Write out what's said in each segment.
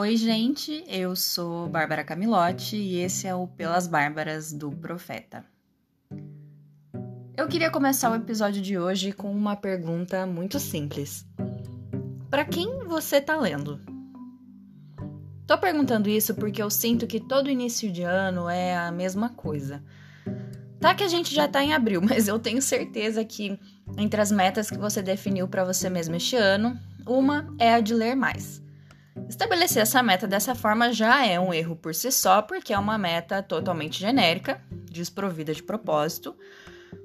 Oi, gente, eu sou Bárbara Camilotti e esse é o Pelas Bárbaras do Profeta. Eu queria começar o episódio de hoje com uma pergunta muito simples. Para quem você tá lendo? Tô perguntando isso porque eu sinto que todo início de ano é a mesma coisa. Tá que a gente já tá em abril, mas eu tenho certeza que entre as metas que você definiu para você mesmo este ano, uma é a de ler mais. Estabelecer essa meta dessa forma já é um erro por si só, porque é uma meta totalmente genérica, desprovida de propósito.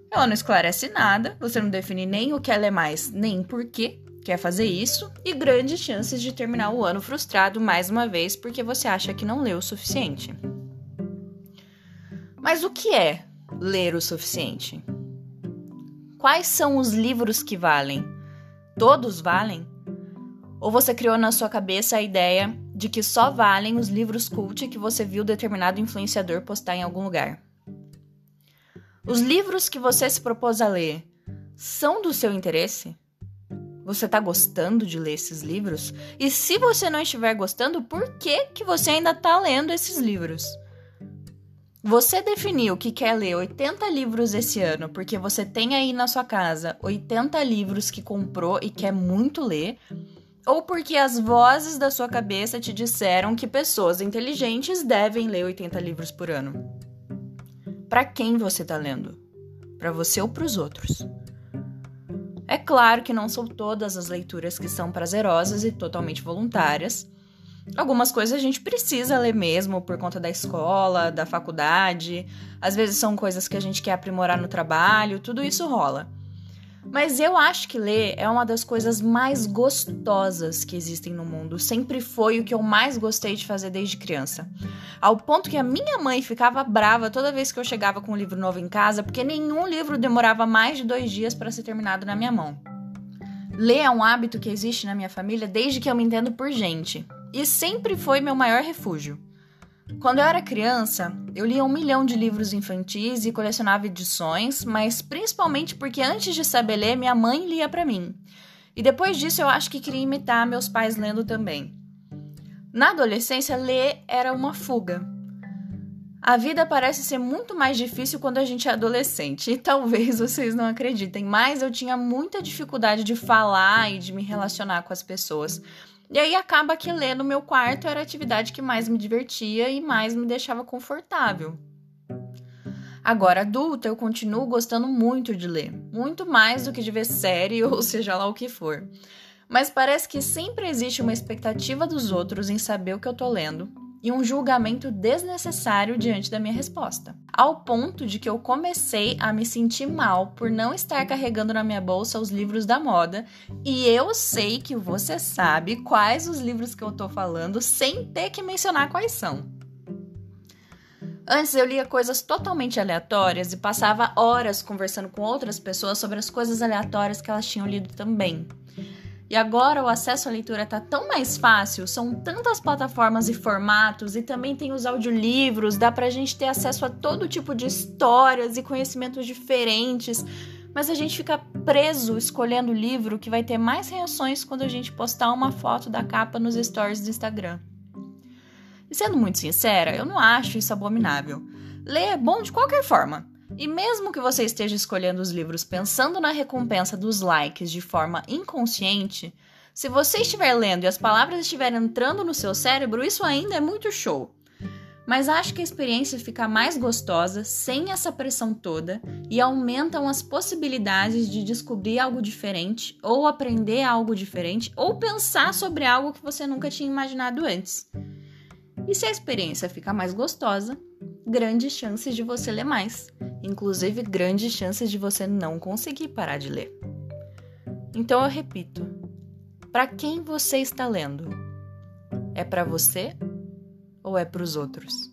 Ela não esclarece nada, você não define nem o que ela é mais, nem por que quer fazer isso, e grandes chances de terminar o ano frustrado mais uma vez porque você acha que não leu o suficiente. Mas o que é ler o suficiente? Quais são os livros que valem? Todos valem? Ou você criou na sua cabeça a ideia de que só valem os livros cult que você viu determinado influenciador postar em algum lugar? Os livros que você se propôs a ler são do seu interesse? Você está gostando de ler esses livros? E se você não estiver gostando, por que, que você ainda está lendo esses livros? Você definiu que quer ler 80 livros esse ano porque você tem aí na sua casa 80 livros que comprou e quer muito ler, ou porque as vozes da sua cabeça te disseram que pessoas inteligentes devem ler 80 livros por ano. Para quem você está lendo? Para você ou para os outros? É claro que não são todas as leituras que são prazerosas e totalmente voluntárias. Algumas coisas a gente precisa ler mesmo por conta da escola, da faculdade. Às vezes são coisas que a gente quer aprimorar no trabalho, tudo isso rola. Mas eu acho que ler é uma das coisas mais gostosas que existem no mundo. Sempre foi o que eu mais gostei de fazer desde criança. Ao ponto que a minha mãe ficava brava toda vez que eu chegava com um livro novo em casa, porque nenhum livro demorava mais de dois dias para ser terminado na minha mão. Ler é um hábito que existe na minha família desde que eu me entendo por gente. E sempre foi meu maior refúgio. Quando eu era criança, eu lia um milhão de livros infantis e colecionava edições, mas principalmente porque antes de saber ler, minha mãe lia para mim. E depois disso, eu acho que queria imitar meus pais lendo também. Na adolescência, ler era uma fuga. A vida parece ser muito mais difícil quando a gente é adolescente, e talvez vocês não acreditem, mas eu tinha muita dificuldade de falar e de me relacionar com as pessoas. E aí acaba que ler no meu quarto era a atividade que mais me divertia e mais me deixava confortável. Agora, adulta, eu continuo gostando muito de ler, muito mais do que de ver série ou seja lá o que for. Mas parece que sempre existe uma expectativa dos outros em saber o que eu tô lendo, e um julgamento desnecessário diante da minha resposta, ao ponto de que eu comecei a me sentir mal por não estar carregando na minha bolsa os livros da moda, e eu sei que você sabe quais os livros que eu tô falando sem ter que mencionar quais são. Antes eu lia coisas totalmente aleatórias e passava horas conversando com outras pessoas sobre as coisas aleatórias que elas tinham lido também. E agora o acesso à leitura está tão mais fácil, são tantas plataformas e formatos, e também tem os audiolivros, dá para a gente ter acesso a todo tipo de histórias e conhecimentos diferentes. Mas a gente fica preso escolhendo o livro que vai ter mais reações quando a gente postar uma foto da capa nos stories do Instagram. E sendo muito sincera, eu não acho isso abominável. Ler é bom de qualquer forma. E mesmo que você esteja escolhendo os livros pensando na recompensa dos likes de forma inconsciente, se você estiver lendo e as palavras estiverem entrando no seu cérebro, isso ainda é muito show. Mas acho que a experiência fica mais gostosa sem essa pressão toda e aumentam as possibilidades de descobrir algo diferente, ou aprender algo diferente, ou pensar sobre algo que você nunca tinha imaginado antes. E se a experiência fica mais gostosa, grandes chances de você ler mais inclusive grandes chances de você não conseguir parar de ler. Então eu repito: para quem você está lendo? É para você ou é para os outros?